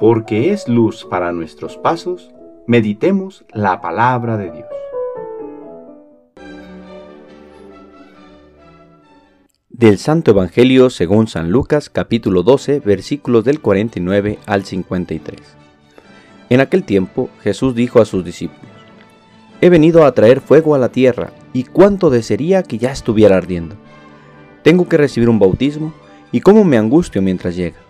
porque es luz para nuestros pasos, meditemos la palabra de Dios. Del Santo Evangelio según San Lucas capítulo 12 versículos del 49 al 53. En aquel tiempo Jesús dijo a sus discípulos, He venido a traer fuego a la tierra, y cuánto desearía que ya estuviera ardiendo. Tengo que recibir un bautismo, y cómo me angustio mientras llega.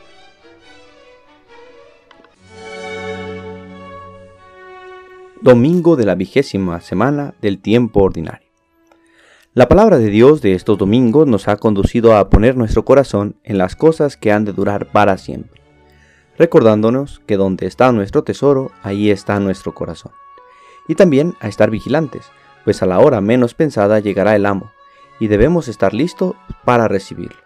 Domingo de la vigésima semana del tiempo ordinario. La palabra de Dios de estos domingos nos ha conducido a poner nuestro corazón en las cosas que han de durar para siempre, recordándonos que donde está nuestro tesoro, ahí está nuestro corazón. Y también a estar vigilantes, pues a la hora menos pensada llegará el amo, y debemos estar listos para recibirlo.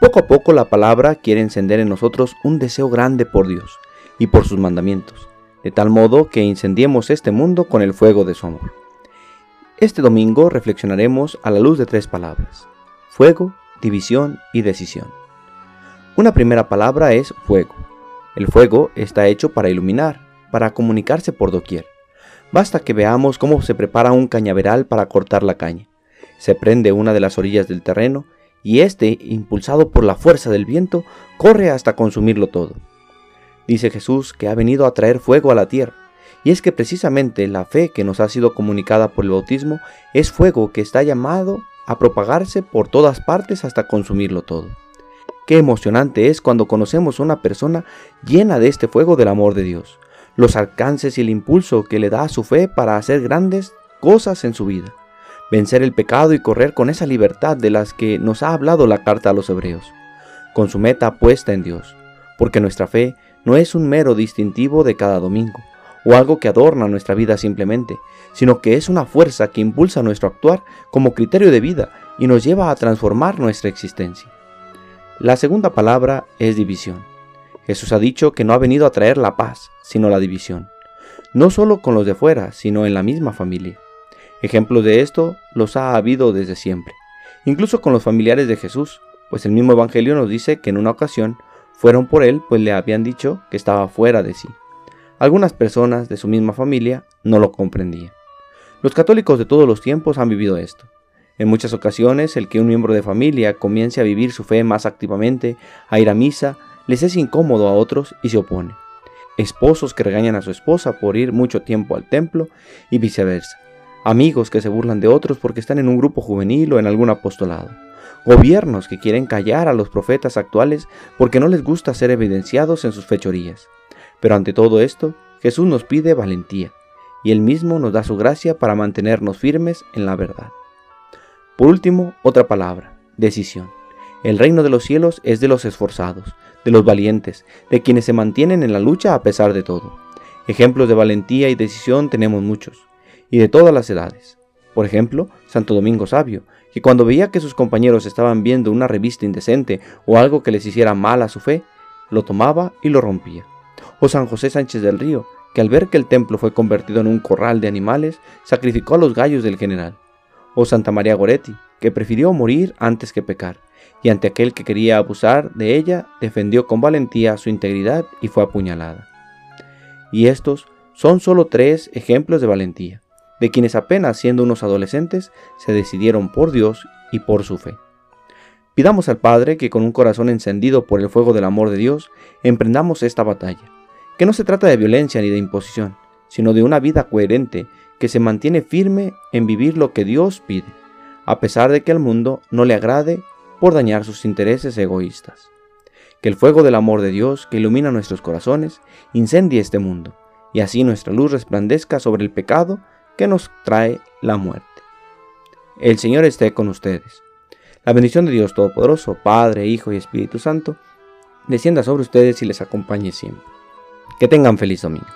Poco a poco la palabra quiere encender en nosotros un deseo grande por Dios y por sus mandamientos de tal modo que incendiemos este mundo con el fuego de su amor. Este domingo reflexionaremos a la luz de tres palabras, fuego, división y decisión. Una primera palabra es fuego. El fuego está hecho para iluminar, para comunicarse por doquier. Basta que veamos cómo se prepara un cañaveral para cortar la caña. Se prende una de las orillas del terreno y éste, impulsado por la fuerza del viento, corre hasta consumirlo todo. Dice Jesús que ha venido a traer fuego a la tierra. Y es que precisamente la fe que nos ha sido comunicada por el bautismo es fuego que está llamado a propagarse por todas partes hasta consumirlo todo. Qué emocionante es cuando conocemos a una persona llena de este fuego del amor de Dios, los alcances y el impulso que le da a su fe para hacer grandes cosas en su vida, vencer el pecado y correr con esa libertad de las que nos ha hablado la carta a los hebreos, con su meta puesta en Dios, porque nuestra fe no es un mero distintivo de cada domingo, o algo que adorna nuestra vida simplemente, sino que es una fuerza que impulsa nuestro actuar como criterio de vida y nos lleva a transformar nuestra existencia. La segunda palabra es división. Jesús ha dicho que no ha venido a traer la paz, sino la división, no solo con los de fuera, sino en la misma familia. Ejemplos de esto los ha habido desde siempre, incluso con los familiares de Jesús, pues el mismo Evangelio nos dice que en una ocasión fueron por él, pues le habían dicho que estaba fuera de sí. Algunas personas de su misma familia no lo comprendían. Los católicos de todos los tiempos han vivido esto. En muchas ocasiones, el que un miembro de familia comience a vivir su fe más activamente, a ir a misa, les es incómodo a otros y se opone. Esposos que regañan a su esposa por ir mucho tiempo al templo y viceversa. Amigos que se burlan de otros porque están en un grupo juvenil o en algún apostolado gobiernos que quieren callar a los profetas actuales porque no les gusta ser evidenciados en sus fechorías. Pero ante todo esto, Jesús nos pide valentía, y Él mismo nos da su gracia para mantenernos firmes en la verdad. Por último, otra palabra, decisión. El reino de los cielos es de los esforzados, de los valientes, de quienes se mantienen en la lucha a pesar de todo. Ejemplos de valentía y decisión tenemos muchos, y de todas las edades. Por ejemplo, Santo Domingo Sabio, que cuando veía que sus compañeros estaban viendo una revista indecente o algo que les hiciera mal a su fe, lo tomaba y lo rompía. O San José Sánchez del Río, que al ver que el templo fue convertido en un corral de animales, sacrificó a los gallos del general. O Santa María Goretti, que prefirió morir antes que pecar, y ante aquel que quería abusar de ella, defendió con valentía su integridad y fue apuñalada. Y estos son solo tres ejemplos de valentía de quienes apenas siendo unos adolescentes se decidieron por Dios y por su fe. Pidamos al Padre que con un corazón encendido por el fuego del amor de Dios emprendamos esta batalla, que no se trata de violencia ni de imposición, sino de una vida coherente que se mantiene firme en vivir lo que Dios pide, a pesar de que al mundo no le agrade por dañar sus intereses egoístas. Que el fuego del amor de Dios que ilumina nuestros corazones incendie este mundo, y así nuestra luz resplandezca sobre el pecado que nos trae la muerte. El Señor esté con ustedes. La bendición de Dios Todopoderoso, Padre, Hijo y Espíritu Santo, descienda sobre ustedes y les acompañe siempre. Que tengan feliz domingo.